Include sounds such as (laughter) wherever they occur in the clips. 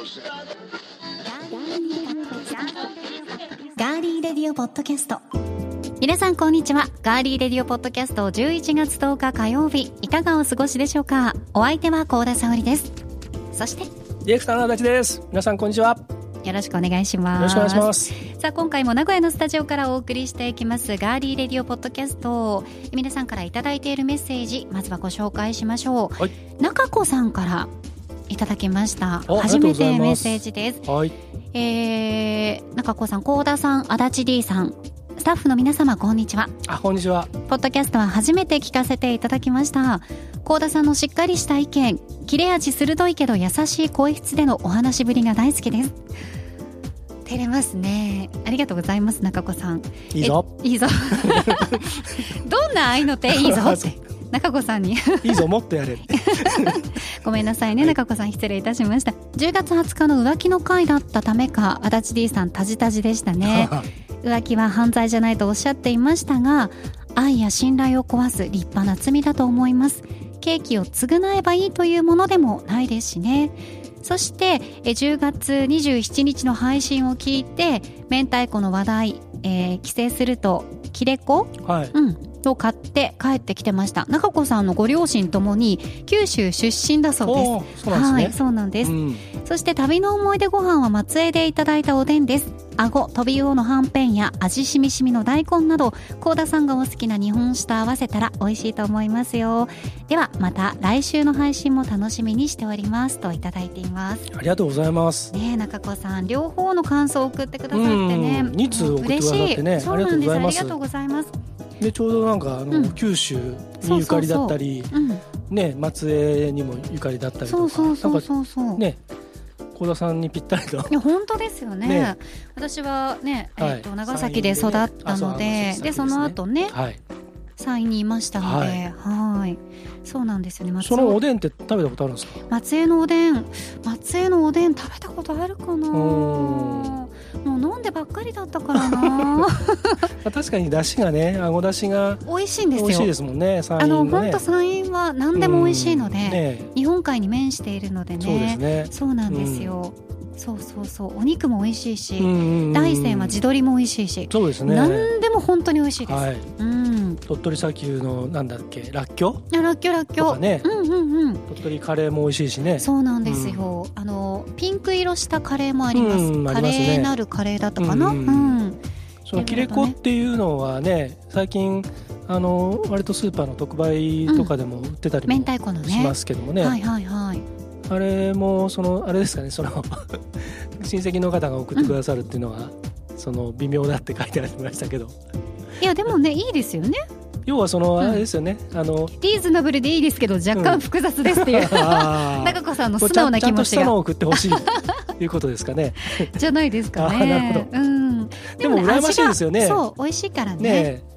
ガーリーレディオポッドキャスト。皆さんこんにちは。ガーリーレディオポッドキャスト11月10日火曜日。いかがお過ごしでしょうか？お相手は高田沙織です。そしてディレクターの足立です。皆さんこんにちは。よろしくお願いします。よろしくお願いします。さあ今回も名古屋のスタジオからお送りしていきます。ガーリーレディオポッドキャスト皆さんからいただいているメッセージまずはご紹介しましょう、はい、中子さんからいただきました。お初めてメッセージです。はい。えー、中子さん幸田さん足立 D さん。スタッフの皆様こんにちは。あこんにちは。ポッドキャストは初めて聞かせていただきました。幸田さんのしっかりした意見切れ味鋭いけど優しい声質でのお話ぶりが大好きです。照れますね。ありがとうございます中子さん。いいぞ。えいいぞ。(laughs) どんな愛の手いいぞって (laughs) 中子さんに。いいぞもっとやれ (laughs) ごめんなさいね、中子さん失礼いたしました。10月20日の浮気の回だったためか足立 D さんタジタジでしたね。(laughs) 浮気は犯罪じゃないとおっしゃっていましたが愛や信頼を壊す立派な罪だと思います。ケーキを償えばいいというものでもないですしね。そしてえ10月27日の配信を聞いて明太子の話題、えー帰省すると切れ子？はい。うん、を買って帰ってきてました。中子さんのご両親ともに九州出身だそうです。そうなんですね。はい、そうなんです、うん。そして旅の思い出ご飯は松江でいただいたおでんです。顎飛び魚のはんぺんや味しみしみの大根など幸田さんがお好きな日本酒と合わせたら美味しいと思いますよ。ではまた来週の配信も楽しみにしております。といただいています。ありがとうございます。ねえ中子さん両方の感想を送ってくださってね。うん二通送ってくださってね。嬉しい。そうなんです。ありがとうございますでちょうどなんかあの、うん。九州にゆかりだったりうん。ね松江にもゆかりだったりとかそうそうそうなんかそう。そうね幸田さんにぴったりと。いや本当ですよね。ね。私はね、はいえっと長崎で育ったのでそうでその後ねはい。山陰にいましたのではい。はい。そうなんですよね松そのお尾でんって食べたことあるんですか？松江のおでん松江のおでん食べたことあるかな。おもう飲んでばっかりだったからな。(laughs) まあ確かに出汁がねあご出汁が美味しいんですよ。美味しいですもんね山あの陰のね本当山陰は何でも美味しいので、うん。ね日本海に面しているのでね。そうですね。そうなんですよ、そうそうそう。お肉も美味しいし、うんうんうん。大山は地鶏も美味しいし、そうですね。何でも本当に美味しいです、はい。うん。鳥取砂丘のなんだっけ？らっきょ？あらっきょらっきょ。とかね。うんうんうん。鳥取カレーも美味しいしね。そうなんですよ、あのピンク色したカレーもあります、うんますね。レーなるカレーだったかな？う、うんん。うん。その切れ子っていうのはね最近あの割とスーパーの特売とかでも売ってたり明もしますけどもね、はいはいはいあれもそのあれですかねその (laughs) 親戚の方が送ってくださるっていうのは、その微妙だって書いてありましたけど。いやでもねいいですよね。要はそのうん。あれですよね、あのリーズナブルでいいですけど若干複雑ですっていう、(laughs) あー。中子さんのこ素直なうちゃんちゃんと気持ちがしたのを送ってほしいということですかね。(laughs) じゃないですかあーなるねほうん。でもね羨ましいですよね。そう美味しいからね。ねえ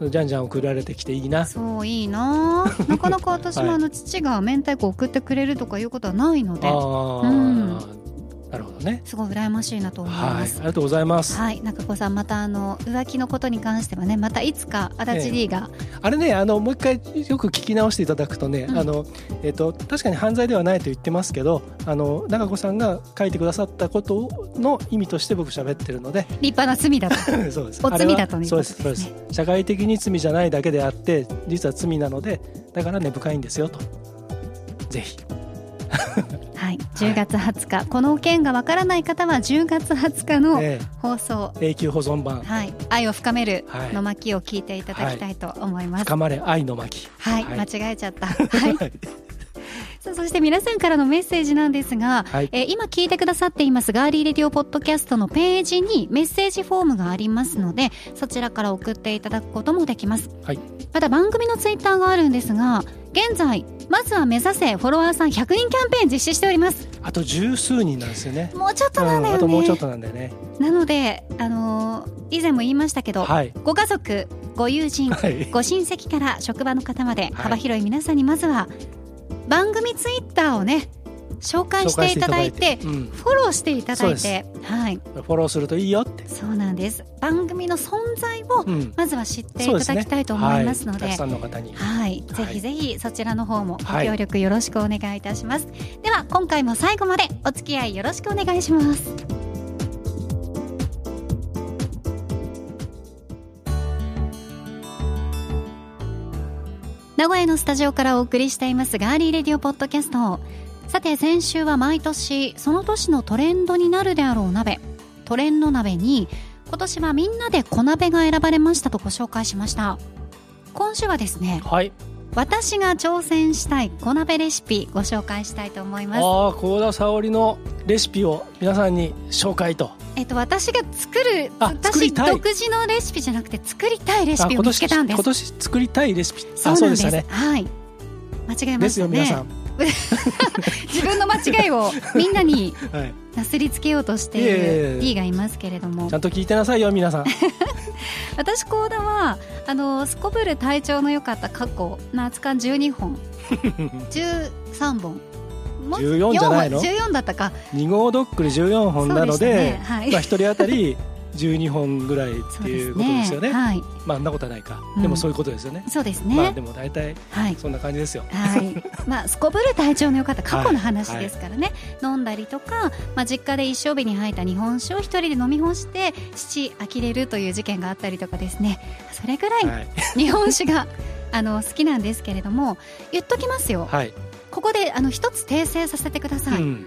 じゃんじゃん送られてきていいな。そういいな。あ (laughs) なかなか私もあの父が明太子送ってくれるとかいうことはないので、ああ、うんなるほどね。すごい羨ましいなと思いはい。あますりがとうございます、はい、中子さんまたあの浮気のことに関してはねまたいつか足立 D が、あれねあのもう一回よく聞き直していただくとね、うん。あのえっと確かに犯罪ではないと言ってますけどあの中子さんが書いてくださったことの意味として僕喋ってるので。立派な罪だと。(laughs) そうです。お罪だというあれはそうです。そうです。社会的に罪じゃないだけであって実は罪なのでだから根深いんですよと。ぜひはい。10月20日、この件がわからない方は10月20日のね放送、永久保存版。はい、愛を深めるはい。の巻を聞いていただきたいと思います。深まれ愛の巻。はい、はい。間違えちゃった。(laughs) はい。そして皆さんからのメッセージなんですが、はい。えー今聞いてくださっていますガーリーレディオポッドキャストのページにメッセージフォームがありますのでそちらから送っていただくこともできます、はい。また番組のツイッターがあるんですが現在まずは目指せフォロワーさん100人キャンペーン実施しております。あと十数人なんですよね。もうちょっとなんだよね、うん、あともうちょっとなんだよね。なのであのー以前も言いましたけど、はい。ご家族ご友人はい。ご親戚から職場の方までい。幅広い皆さんにまずは番組ツイッターをね紹介していただいてうん、フォローしていただいてはい。フォローするといいよって、そうなんです。番組の存在をうん、まずは知っていただきたいと思いますのではい、たくさんの方に。はい、ぜはい。ひぜひそちらの方もごはい協力よろしくお願いいたします、では今回も最後までお付き合いよろしくお願いします。名古屋のスタジオからお送りしていますガーリーレディオポッドキャストさて先週は毎年その年のトレンドになるであろう鍋。トレンド鍋に今年はみんなで小鍋が選ばれましたとご紹介しました。今週はですねはい。私が挑戦したい小鍋レシピご紹介したいと思います。ああ幸田沙織のレシピを皆さんに紹介と。えっと私が作る私独自のレシピじゃなくて作りたいレシあピを見つけたんです。今年作りたいレシピ。そうなんです。あそうでしたね。はい。間違えまですしたね。よ皆さん、(laughs) 自分の間違いをみんなにはい、なすりつけようとしている D がいますけれども。ちゃんと聞いてなさいよ皆さん。(laughs) 私コーダはあのすこぶる体調の良かった過去夏間12本。(laughs) 13本。もう14じゃないの？4本。14だったか。2号ドックル14本なのでね。はい。まあ、1人当たり12本ぐらいっていうことですよね。はい。まあそんなことはないか、うん。でもそういうことですよね。そうですね、まあでも大体はい。そんな感じですよ。はい、(laughs) まあすこぶる体調の良かった過去の話ですからね、飲んだりとか、まあ、実家で一升瓶に入った日本酒を一人で飲み干して父呆れるという事件があったりとかですね。それぐらいはい、日本酒が (laughs) あの好きなんですけれども言っときますよ。はい。ここであの一つ訂正させてください、うん、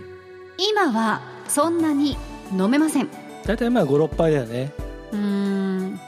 今はそんなに飲めません。う大体まあ56杯だよね、ーん。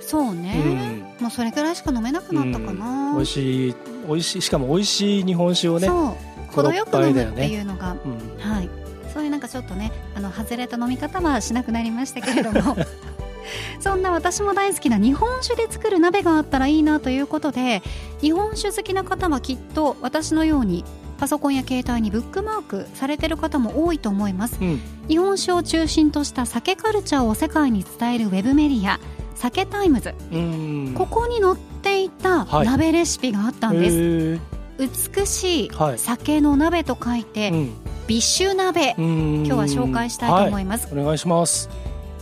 そうね、もうそれぐらいしか飲めなくなったかな、美味しい美味しいしかも美味しい日本酒をねそう。程よく飲むっていうのが、うん。はい、そういうなんかちょっとねあの外れた飲み方はしなくなりましたけれども。(laughs) そんな私も大好きな日本酒で作る鍋があったらいいなということで日本酒好きな方はきっと私のようにパソコンや携帯にブックマークされてる方も多いと思います。うん。日本酒を中心とした酒カルチャーを世界に伝えるウェブメディアSAKETIMES。うん。ここに載っていたはい。鍋レシピがあったんです、へー。美しいはい。酒の鍋と書いて、うん。ビッシュ鍋今今日は紹介したいと思います、お願いします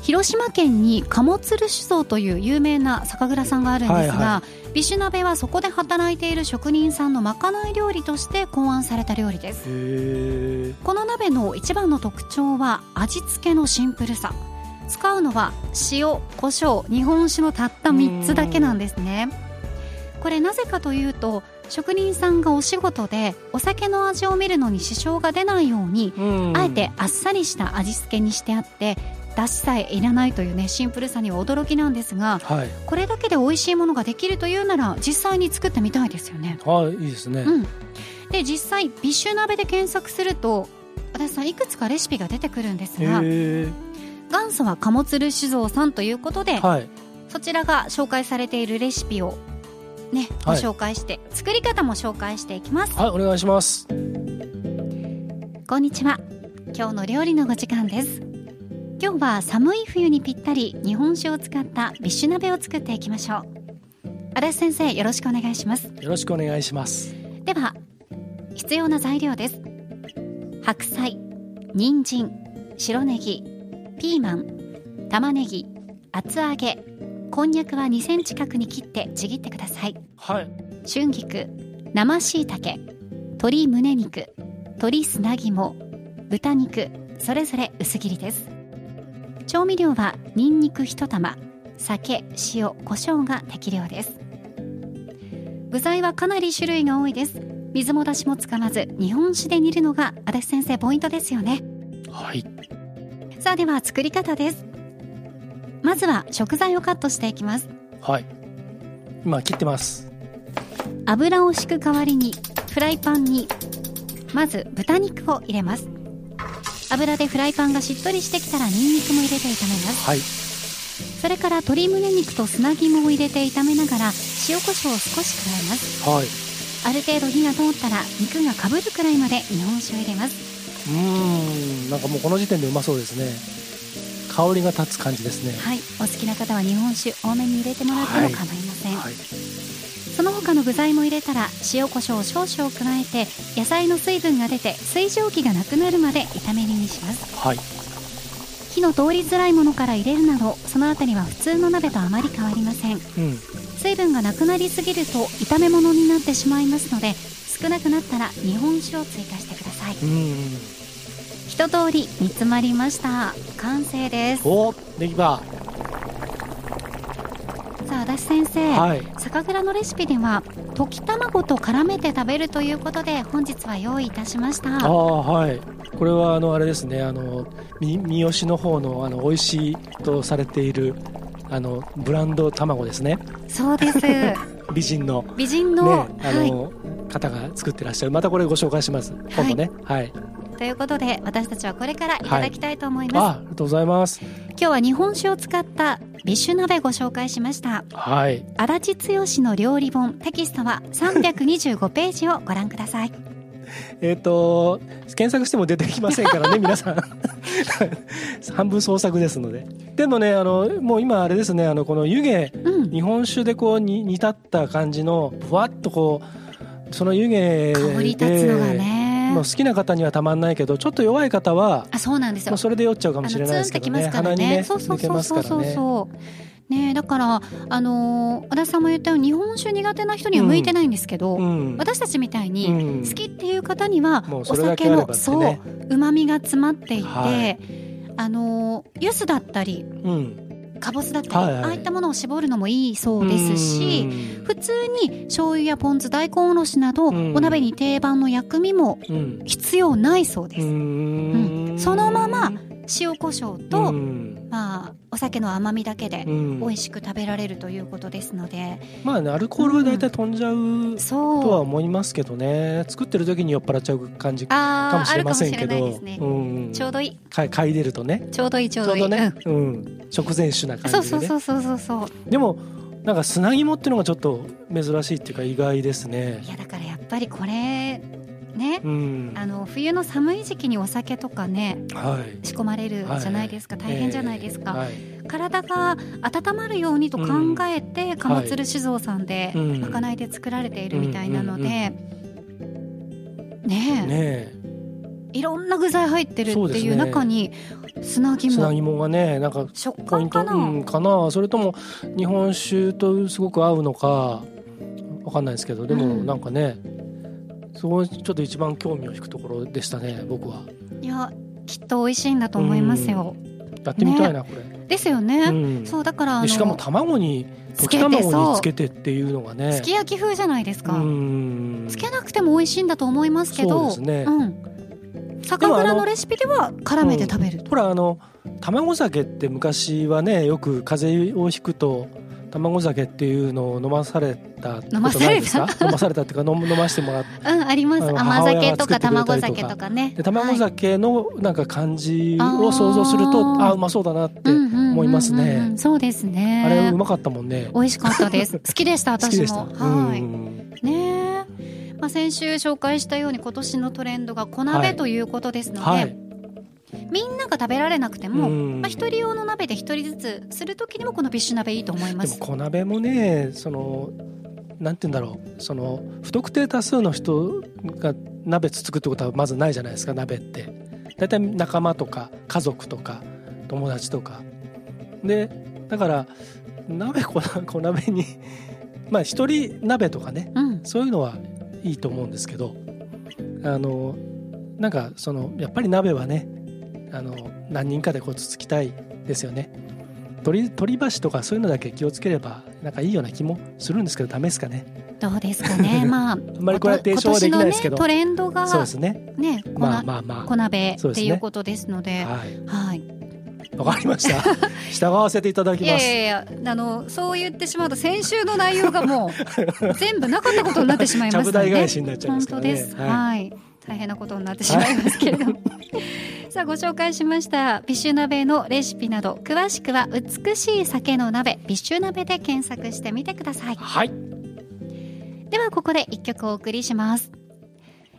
広島県に賀茂鶴酒造という有名な酒蔵さんがあるんですが、はいはビッシュ鍋はそこで働いている職人さんのまかない料理として考案された料理です。この鍋の一番の特徴は味付けのシンプルさ。使うのは塩胡椒日本酒のたった3つだけなんですね。これなぜかというと職人さんがお仕事でお酒の味を見るのに支障が出ないようにうん。あえてあっさりした味付けにしてあってだしさえいらないというねシンプルさには驚きなんですがはい。これだけで美味しいものができるというなら実際に作ってみたいですよね。はいいいですね、うん、で実際ビッシュ鍋で検索すると私さんいくつかレシピが出てくるんですへがえ元祖は賀茂鶴酒造さんということで、はい。そちらが紹介されているレシピをねごはい。紹介して、作り方も紹介していきます。はいお願いします。こんにちは。今日の料理のご時間です今日は寒い冬にぴったり日本酒を使ったビッシュ鍋を作っていきましょう。足立先生よろしくお願いします。よろしくお願いします。では必要な材料です。白菜人参白ネギピーマン玉ねぎ厚揚げこんにゃくは2センチ角に切ってちぎってください。はい。春菊生しいたけ鶏胸肉鶏砂肝豚肉それぞれ薄切りです調味料はにんにく1玉。酒塩胡椒が適量です。具材はかなり種類が多いです。水もだしも使わず日本酒で煮るのが足立先生ポイントですよね。はい。さあでは作り方です。まずは食材をカットしていきます。はい。今切ってます。油を敷く代わりにフライパンにまず豚肉を入れます油でフライパンがしっとりしてきたらニンニクも入れて炒めます。はい。それから鶏胸肉と砂肝を入れて炒めながら塩コショウを少し加えます。はい。ある程度火が通ったら肉がかぶるくらいまで日本酒を入れます。うーん。なんかもうこの時点でうまそうですね。香りが立つ感じですね。はい。お好きな方は日本酒多めに入れてもらっても構いません、はいその他の具材も入れたら塩コショウ少々加えて野菜の水分が出て水蒸気がなくなるまで炒め煮にします。はい。火の通りづらいものから入れるなどそのあたりは普通の鍋とあまり変わりません。うん。水分がなくなりすぎると炒め物になってしまいますので少なくなったら日本酒を追加してください。うん。一通り煮詰まりました。完成です。おできた足立先生、はい。酒蔵のレシピでは溶き卵と絡めて食べるということで本日は用意いたしましあた。あはい。これはあのあれですねあのみ三好の方のあの美味しいとされているあのブランド卵ですね。そうです。(laughs) 美人の。美人の、ねあはい。の、方が作ってらっしゃる。またこれご紹介します。今度ね。はい、ということで私たちはこれからい。ただきたいと思います、あありがとうございます。今日は日本酒を使ったビッシュ鍋ご紹介しました。はい。足立剛の料理本テキストは325ページをご覧ください。(laughs) えっ、と検索しても出てきませんからね (laughs) 皆さん。半分創作ですので。でもねあのもう今あれですねあのこの湯気うん。日本酒でこうに煮立った感じのふわっとこうその湯気で香り立つのがねもう好きな方にはたまんないけどちょっと弱い方はあそうなんですよ。もうそれで酔っちゃうかもしれないですけどね。あのツンってきますから鼻にねそうそう抜けそうそう。そうますからね。ねだからあのー足立さんも言ったように日本酒苦手な人には向いてないんですけど、うん。私たちみたいにうん。好きっていう方にはお酒のそうまみが詰まっていて、はい。あのー柚子だったりうんかぼすだったり、はいはい。ああいったものを絞るのもいいそうですしうん。普通に醤油やポン酢大根おろしなど、うん。お鍋に定番の薬味もうん。必要ないそうです、うん。そのまま塩コショウと、うん。まあ、お酒の甘みだけでうん。美味しく食べられるということですので、まあねアルコールは大体飛んじゃうそう。とは思いますけどね。作ってる時に酔っ払っちゃう感じかもしれませんけど。ね、うんちょうどいい。か嗅いでるとね。ちょうどいいちょうどいい。ちょうどね、うん、食前酒なうん、感じでね。そうそうそうそうそうそう。でもなんか砂肝っていうのがちょっと珍しいっていうか意外ですね。いやだからやっぱりこれね。うん。あの冬の寒い時期にお酒とかねはい。仕込まれるじゃないですか、大変じゃないですか、はい。体が温まるようにと考えて貨物る酒造さんでうん。まかないで作られているみたいなので、うんねえ。ねいろんな具材入ってるっていう中に砂え肝。砂肝がねなんか食ポイント感かな、うん、かな。それとも日本酒とすごく合うのかわかんないですけどでもうん。なんかね、そこちょっと一番興味を引くところでしたね僕は。いやきっと美味しいんだと思いますよ、やってみたいな、これ、ですよね、うん。そうだからしかも卵に溶きつけて卵につけてっていうのがね。すき焼き風じゃないですか、うん。つけなくても美味しいんだと思いますけど。そうですね。ん、酒蔵のレシピでは絡めて食べると、ほらあの卵酒って昔はねよく風邪をひくと卵酒っていうのを飲まされた飲まされた？飲まされたっていうか飲む飲ましてもらってうんあります。甘酒とか卵酒とかね。で卵はい。酒のなんか感じを想像すると、あー。あうまそうだなって、うんうんうんうん。思いますねそうですね。あれうまかったもんね。美味しかったです。(laughs) 好きでした私も。た、はい、うん。ね。え、まあ、先週紹介したように今年のトレンドが小鍋はい。ということですので、はい、みんなが食べられなくても、うん。まあ、一人用の鍋で一人ずつする時にもこのビッシュ鍋いいと思いまでもす小鍋もねそのなんて言うんだろう。その不特定多数の人が鍋つつくってことはまずないじゃないですか鍋って。大体仲間とか家族とか友達とか。でだから鍋小小鍋に (laughs) まあ一人鍋とかねうん。そういうのはいいと思うんですけどあのなんかそのやっぱり鍋はねあの何人かでこうつつきたいですよね。鳥鳥箸とかそういうのだけ気をつければなんかいいような気もするんですけどダメですかね。どうですかね。(laughs) まああんまりこれは提唱はできないですけど、ね、トレンドがそうですね。ね小まあなまあ。ま小鍋っていうことですのであはい、はい。わかりました。(laughs) 従わせていただきます。いやいやあのそう言ってしまうと先週の内容がもう (laughs) 全部なかったことになってしまいますので、台返しになっちゃいますからね。本当です。はい。はい。大変なことになってしまいますけれども。(laughs) さあご紹介しましたビッシュ鍋のレシピなど詳しくは美しい酒の鍋ビッシュ鍋で検索してみてください。はい。ではここで一曲お送りします。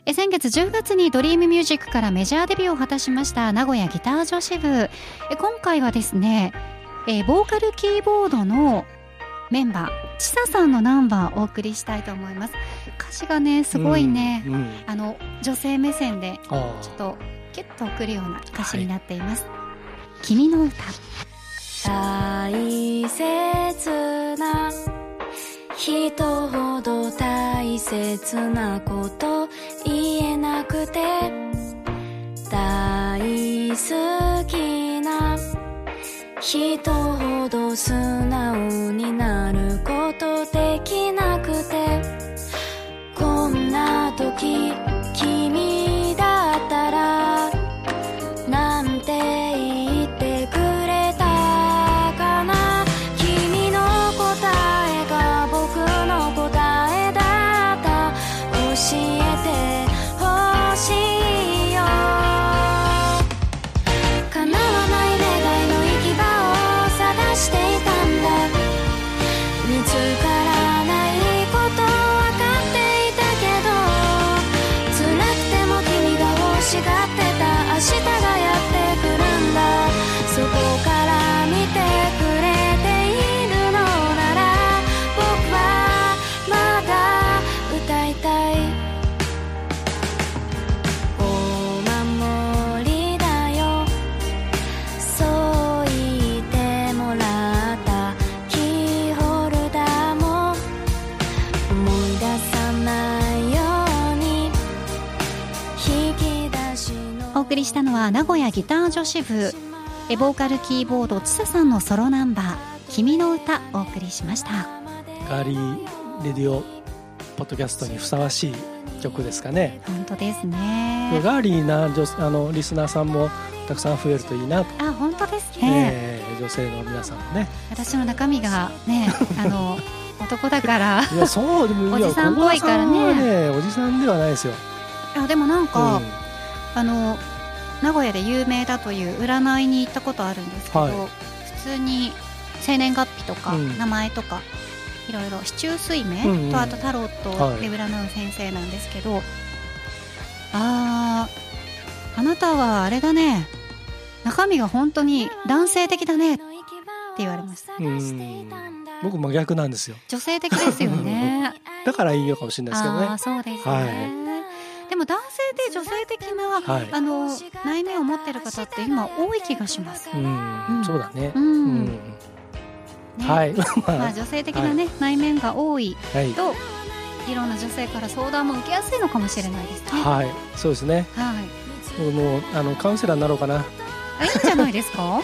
え先月10月にドリームミュージックからメジャーデビューを果たしました名古屋ギター女子部。え今回はですねえボーカルキーボードのメンバーちささんのナンバーお送りしたいと思います。歌詞がねすごいね、うんうん。あの女性目線であ。ちょっとキュッと送るような歌詞になっています、君の歌。大切な人ほど大切なこと言えなくて大好きな人ほど素直になることできないりしたのは名古屋ギター女子部。エボーカルキーボードちささんのソロナンバー「君の歌」お送りしました。ガーリーレディオポッドキャストにふさわしい曲ですかね、本当ですでねガーリーな女あのリスナーさんもたくさん増えるといいなと、あ本当ですね、えー女性の皆さんもね。私の中身がねあの (laughs) 男だから。いやそうでもおじさんっぽいからね。ねおじさんではないですよ、あでもなんか、うん。あの名古屋で有名だという占いに行ったことあるんですけど、はい。普通に生年月日とか、うん。名前とかいろいろ四柱推命うんうん。とあとタロットはいで占う先生なんですけど、あーあなたはあれだね。中身が本当に男性的だね。って言われましたうん。僕真逆なんですよ。女性的ですよね。(laughs) だからいいのかもしれないですけどああねそうですね、はでも男性で女性的な、はい。あの内面を持ってる方って今多い気がします。うん、うん。そうだね。う、うん。ね。はい。まあま (laughs) 女性的なね、内面が多いあはい。といろんな女性から相談も受けやすいのかもしれないですね。はい。そうですね。はい。もうあのカウンセラーになろうかな。あいいんじゃないですか？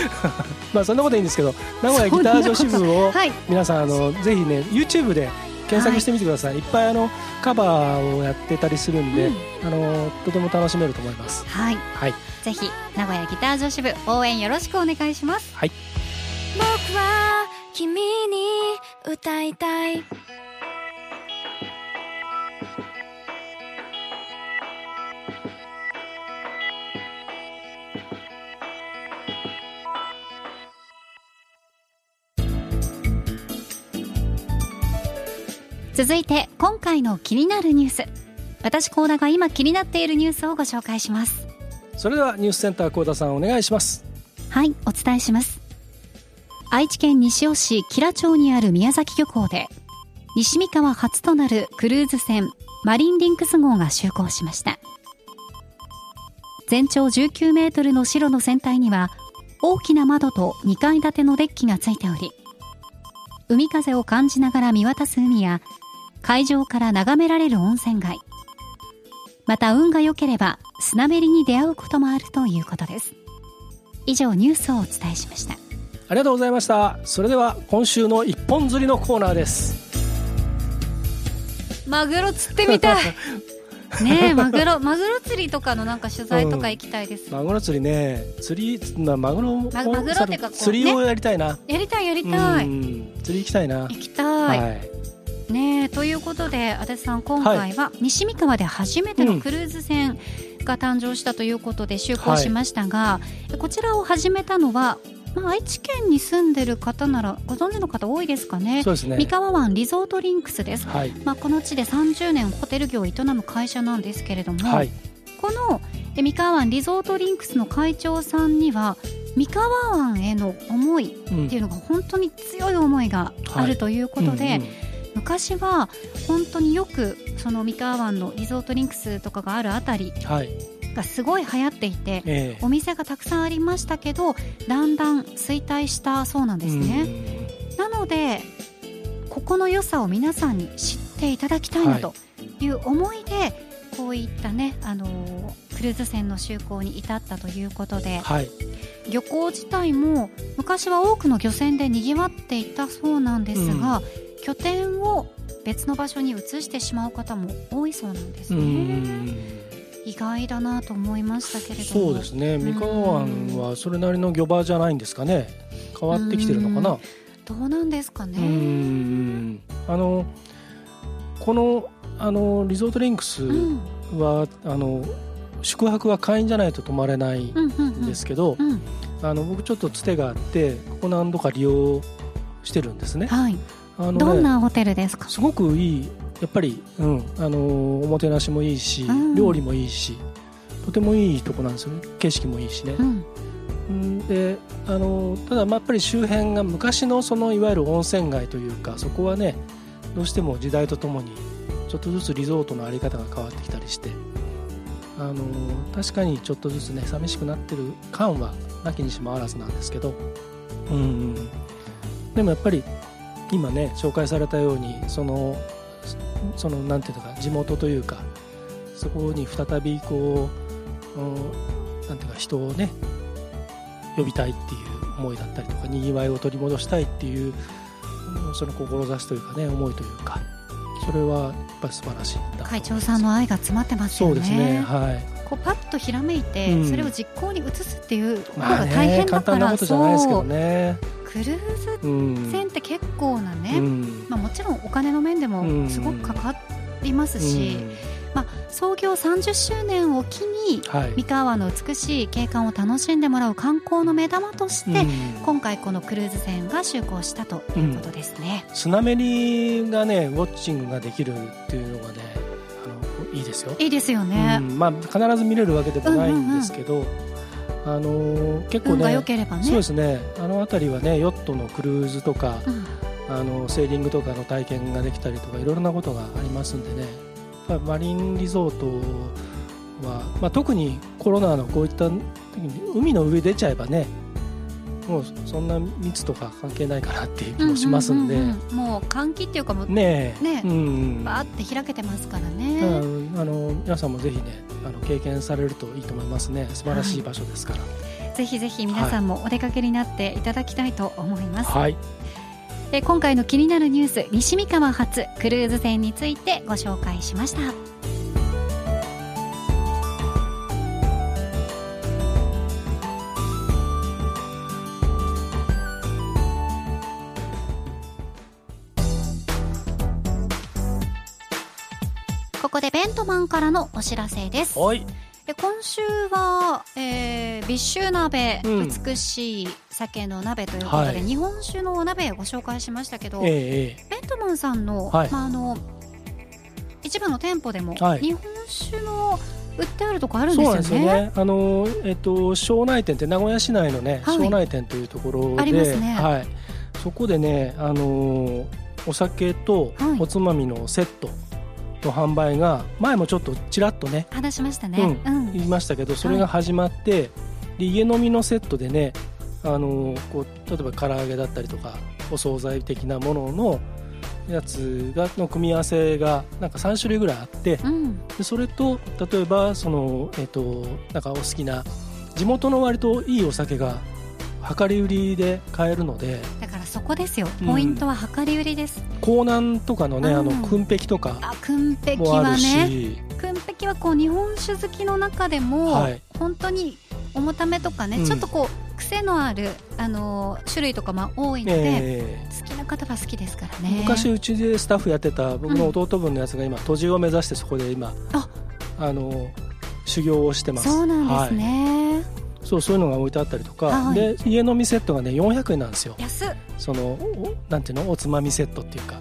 (laughs) まあそんなこといいんですけど名古屋ギター女子部をはい。皆さんあのぜひね YouTube で検索してみてください、い、っぱいあのカバーをやってたりするんで、うん。あのとても楽しめると思います。はい。はい。ぜひ名古屋ギター女子部応援よろしくお願いします。僕は君に歌いたい続いて今回の気になるニュース。私コーダが今気になっているニュースをご紹介します。それではニュースセンター幸田さんお願いしますはい、お伝えします。愛知県西尾市吉良町にある宮崎漁港で、西三川初となるクルーズ船マリンリンクス号が就航しました。全長19メートルの白の船体には、大きな窓と2階建てのデッキがついており、海風を感じながら見渡す海や、海上から眺められる温泉街、また運が良ければスナメリに出会うこともあるということです。以上ニュースをお伝えしました。ありがとうございました。それでは今週の一本釣りのコーナーです。マグロ釣ってみたい。(laughs) ねえマグロマグロ釣りとかのなんか取材とか行きたいです、マグロ釣りね釣り、まあ、マグロもママグロってか釣りをやりたいな、やりたいやりたい。うん。釣り行きたいな。行きたい、はいねえということで足立さん今回は西三川で初めてのクルーズ船が誕生したということで就航しましたが、こちらを始めたのは、まあ、愛知県に住んでる方ならご存知の方多いですかね。そうですね。三河湾リゾートリンクスです、はい。まあ、この地で30年ホテル業を営む会社なんですけれども、はい。このえ三河湾リゾートリンクスの会長さんには三河湾への思いうんっていうのが本当に強い思いがあるということで、うんうん昔は本当によくその三河湾のリゾートリンクスとかがあるあたりはい。がすごい流行っていてええ。お店がたくさんありましたけどだんだん衰退したそうなんですね、なのでここの良さを皆さんに知っていただきたいなはい。という思いで、こういったね、あのークルーズ船の就航に至ったということではい。漁港自体も昔は多くの漁船でにぎわっていたそうなんですが、拠点を別の場所に移してしまう方も多いそうなんですうね、ん。意外だなと思いましたけれども。そうですね。三河湾はそれなりの漁場じゃないんですかね。変わってきてるのかな。どうなんですかね。うんあのこのあのリゾートリンクスうん。は、あの宿泊は会員じゃないと泊まれないうんですけど、うん。あの僕ちょっとつてがあってここ何度か利用してるんですね。はいあのねどんなホテルですか？すごくいいやっぱり、うん、あのおもてなしもいいし、うん。料理もいいしとてもいいとこなんですよね。景色もいいしね。う。ん。うんであのただまあやっぱり周辺が昔のそのいわゆる温泉街というかそこはねどうしても時代とともにちょっとずつリゾートのあり方が変わってきたりしてあの確かにちょっとずつね寂しくなってる感はなきにしもあらずなんですけど、うん、でもやっぱり今ね紹介されたようにそのそのなんていうのか地元というかそこに再びこう、うんなんていうか人をね呼びたいっていう思いだったりとかにぎわいを取り戻したいっていううんその志というかね思いというかそれはやっぱり素晴らしい会長さんの愛が詰まってますよね。そうですねはい。こうパッとひらめいて、うん。それを実行に移すっていう方まあが大ね簡単な変だから、ことじゃないですけどねクルーズうん。船って結構なね、うん。まあ、もちろんお金の面でもすごくかかりますし、まあ、創業30周年を機に三河湾の美しい景観を楽しんでもらう観光の目玉として、うん。今回このクルーズ船が就航したということですね。スナメリがねウォッチングができるっていうのがねあのいいですよ、いいですよね、うん。まあ、必ず見れるわけでもないんですけど、あの結構運が良ねければね。そうですね。あの辺りはねヨットのクルーズとかうん。あのセーリングとかの体験ができたりとかいろいろなことがありますんでね。マリンリゾートは、まあ、特にコロナのこういった時に海の上出ちゃえばねもうそんな密とか関係ないかなっていう気もしますんで、もう換気っていうかもうねえ。ねうんバーって開けてますからうね。ん。あの皆さんもぜひねあの経験されるといいと思いますね。素晴らしい場所ですから。ぜひぜひ皆さんもお出かけになっていただきたいと思います。はい。え今回の気になるニュース西三河発クルーズ船についてご紹介しましたここでベントマンからのお知らせです。はい。え今週は、えー、ビッシュ鍋、うん。美しい酒の鍋ということで、はい。日本酒のお鍋をご紹介しましたけど、えええベントマンさんの,、はい。まあ、あの一部の店舗でも、はい。日本酒の売ってあるとこあえるんですよね。そうなんですよね。あのえっと庄内店って名古屋市内のねはい。庄内店というところで、ありますね。はい、そこでねあのお酒とはい。おつまみのセットの販売が前もちょっとちらっとね話しましたね。ううん言いましたけどそれが始まって、で家飲みのセットでねあのこう例えば唐揚げだったりとかお惣菜的なもののやつがの組み合わせがなんか3種類ぐらいあってうんでそれと例えばその、えっとなんかお好きな地元の割といいお酒が量り売りで買えるのでだからそこですよ。うんポイントは量り売りです、港南とかのね、あのうん燻壁とかあくんぺきもあるはねし、くんぺきはこう日本酒好きの中でも、はい。本当に重ためとかね、うん。ちょっとこう癖のある、あのー種類とかも多いので、え好きな方は好きですからーね。昔うちでスタッフやってた僕の弟分のやつが今途中を目指してそこで今あ。あの修行をしてます。そうなんですはい。ね、そうそういうのが置いてあったりとか、はい。で家飲みセットがね400円なんですよ。そのおなんていうの？おつまみセットっていうか。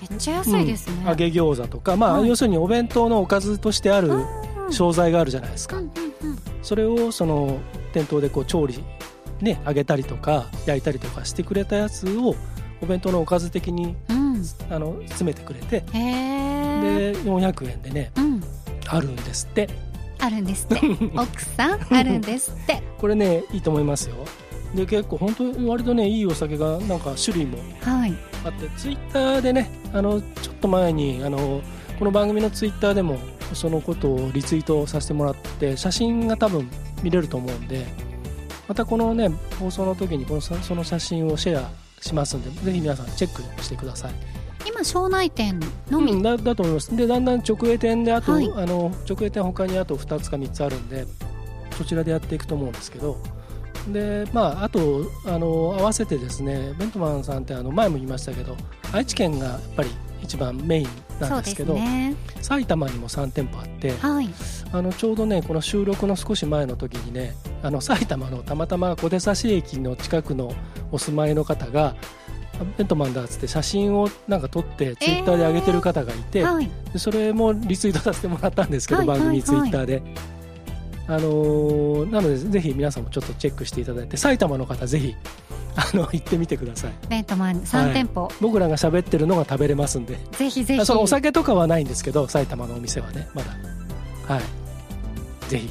めっちゃ安いですね、うん。揚げ餃子とか、まあはい。要するにお弁当のおかずとしてあるうん商材があるじゃないですか、うんうんうん。それをその店頭でこう調理ね揚げたりとか焼いたりとかしてくれたやつをお弁当のおかず的にうん。あの詰めてくれて。で400円でねうん。あるんですってあるんですって。奥さんあるんですって。これねいいと思いますよ。で結構本当に割とねいいお酒がなんか種類もはい。あってツイッターでねあのちょっと前にあのこの番組のツイッターでもそのことをリツイートさせてもらって写真が多分見れると思うんでまたこのね放送の時にこのさその写真をシェアしますんでぜひ皆さんチェックしてください。今庄内店のみ、うん、だだと思います。でだんだん直営店であと、はい。あの直営店他にあと2つか3つあるんでそちらでやっていくと思うんですけど。でまああとあの合わせてですねベントマンさんってあの前も言いましたけど愛知県がやっぱり一番メインなんですけどね。埼玉にも3店舗あってはい。あのちょうどねこの収録の少し前の時にねあの埼玉のたまたま小出差駅の近くのお住まいの方がベントマンだっつって写真をなんか撮ってツイッターで上げてる方がいて、はい。でそれもリツイートさせてもらったんですけど、はい番組はいツイッターで。あのーなのでぜひ皆さんもちょっとチェックしていただいて埼玉の方ぜひあの行ってみてください。ベントマン3店舗、僕らが喋ってるのが食べれますんで。ぜひぜひ。そのお酒とかはないんですけど埼玉のお店はねまだ。はい。ぜひ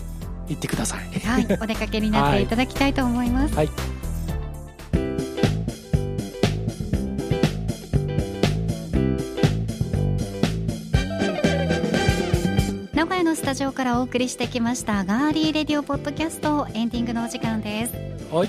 行ってください。はい、お出かけになっていただきたいと思います。はい。名古タジオからお送りしてきましたガーリーレディオポッドキャストエンディングのお時間です。はい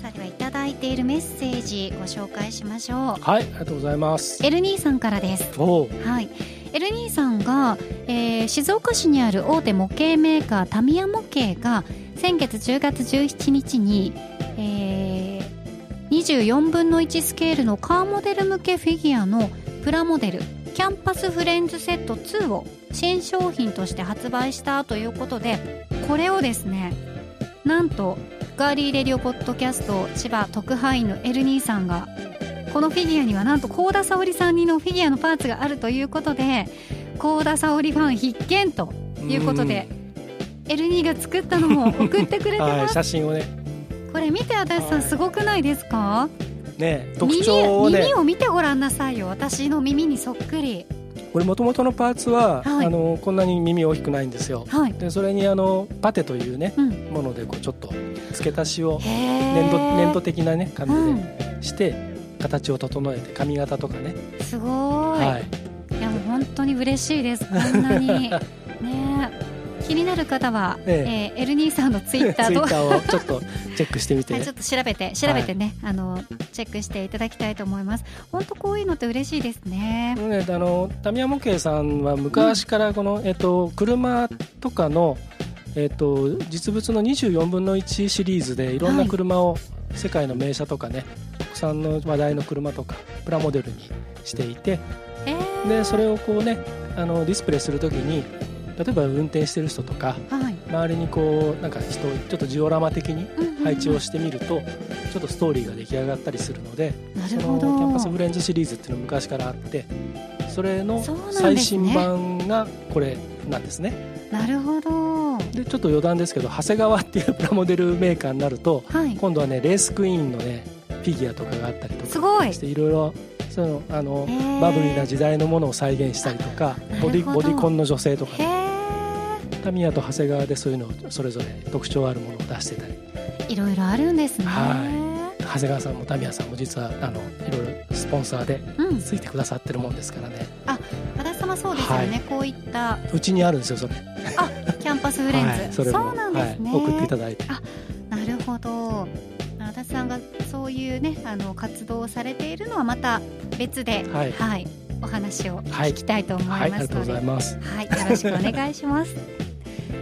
さあではいただいているメッセージご紹介しましょう。はいありがとうございますエルニーさんからです。はい。エルニーさんが、えー静岡市にある大手模型メーカータミヤ模型が先月10月17日に、えー24分の1スケールのカーモデル向けフィギュアのプラモデルキャンパスフレンズセット2を新商品として発売したということでこれをですねなんとガーリーレディオポッドキャスト千葉特派員のエルニーさんがこのフィギュアにはなんと幸田沙織さんにのフィギュアのパーツがあるということで幸田沙織ファン必見ということでエルニーが作ったのも送ってくれて (laughs) はいます写真をね。これ見て私さんはいすごくないですか？ね特徴をね。耳耳を見てごらんなさいよ。私の耳にそっくりこれもともとのパーツは、はい。あのこんなに耳大きくないんですよ。はい。でそれにあのパテというねうん。ものでこうちょっと付け足しを粘土粘土的なね感うん。じでして、形を整えて髪型とかね。すごーい、、はいやもう本当に嬉しいですこんなに。(laughs) ね気になる方は、ええ。ーエルニーさんのツイッターと。ツイッをちょっとチェックしてみて、はい、ちょっと調べて調べてね、あのチェックしていただきたいと思います。本当こういうのって嬉しいですね。ね、あのタミヤ模型さんは昔からこの、えっと、車とかの、えっと、実物の24分の1シリーズでいろんな車を、世界の名車とかね国産の話題の車とかプラモデルにしていてえー。でそれをこうねあのディスプレイするときに例えば運転してる人とかはい。周りにこうなんか人ちょっとジオラマ的に配置をしてみるとちょっとストーリーが出来上がったりするのでそなるほのキャンパスどフレンズシリーズっていうの昔からあってそれの最新版がこれなんですね。なるほど。でちょっと余談ですけど長谷川っていうプラモデルメーカーになるとはい。今度はねレースクイーンのねフィギュアとかがあったりとかすごい。していろいろそのあのバブリーな時代のものを再現したりとかボディボディコンの女性とかへねえタミヤと長谷川でそういうのをそれぞれ特徴あるものを出してたり。いろいろあるんですね。は長谷川さんもタミヤさんも実はあのいろいろスポンサーでうん。ついてくださってるもんですからね。和田様そうですよね、はい。こういった。うちにあるんですよそれ。キャンパスフレンズ、はい、それも。うなんですね、はい、送っていただいて。なるほど。和田さんがそういうねあの活動をされているのはまた別ではい。はい、お話をはい。聞きたいと思いはい。ありがとうますので、はいございます。よろしくお願いします。(laughs)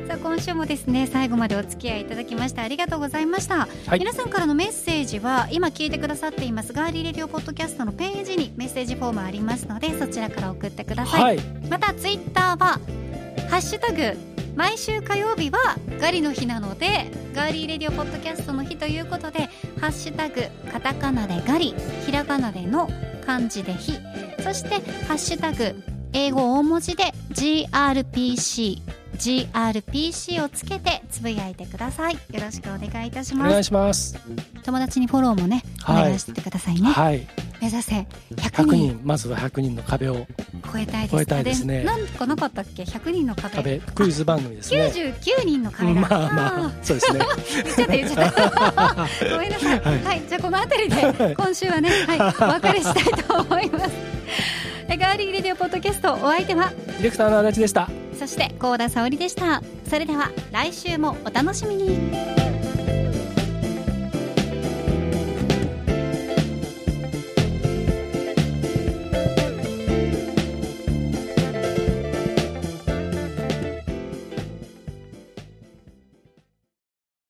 さあ今週もですね最後までお付き合いいただきましてありがとうございました、はい。皆さんからのメッセージは今聞いてくださっていますガーリーレディオポッドキャストのページにメッセージフォームありますのでそちらから送ってください、はい。またツイッターは「ハッシュタグ毎週火曜日はガリの日なのでガーリーレディオポッドキャストの日ということで「ハッシュタグカタカナでガリ」ひらがなでの漢字で「日」そして「ハッシュタグ英語大文字で GRPC」GRPC をつけてつぶやいてください。よろしくお願いいたしお願いますします。友達にフォローもねおはい。願いしててくださいね、はい。目指せ100 100人人。まずは100人の壁を超えたいです超えたいですね。あれなんかなかったっけ？100人の壁。壁クイズ番組ですね。99人の壁だ、まあまあそうですね。言っちゃった言っちゃった。(laughs) ごめんなさい。は、はいいじゃあこの辺りで今週はねはいお別れしたいと思います。(laughs) ガーリーレディオポッドキャストお相手はディレクターの足立でした。そして高田沙織でした。それでは来週もお楽しみに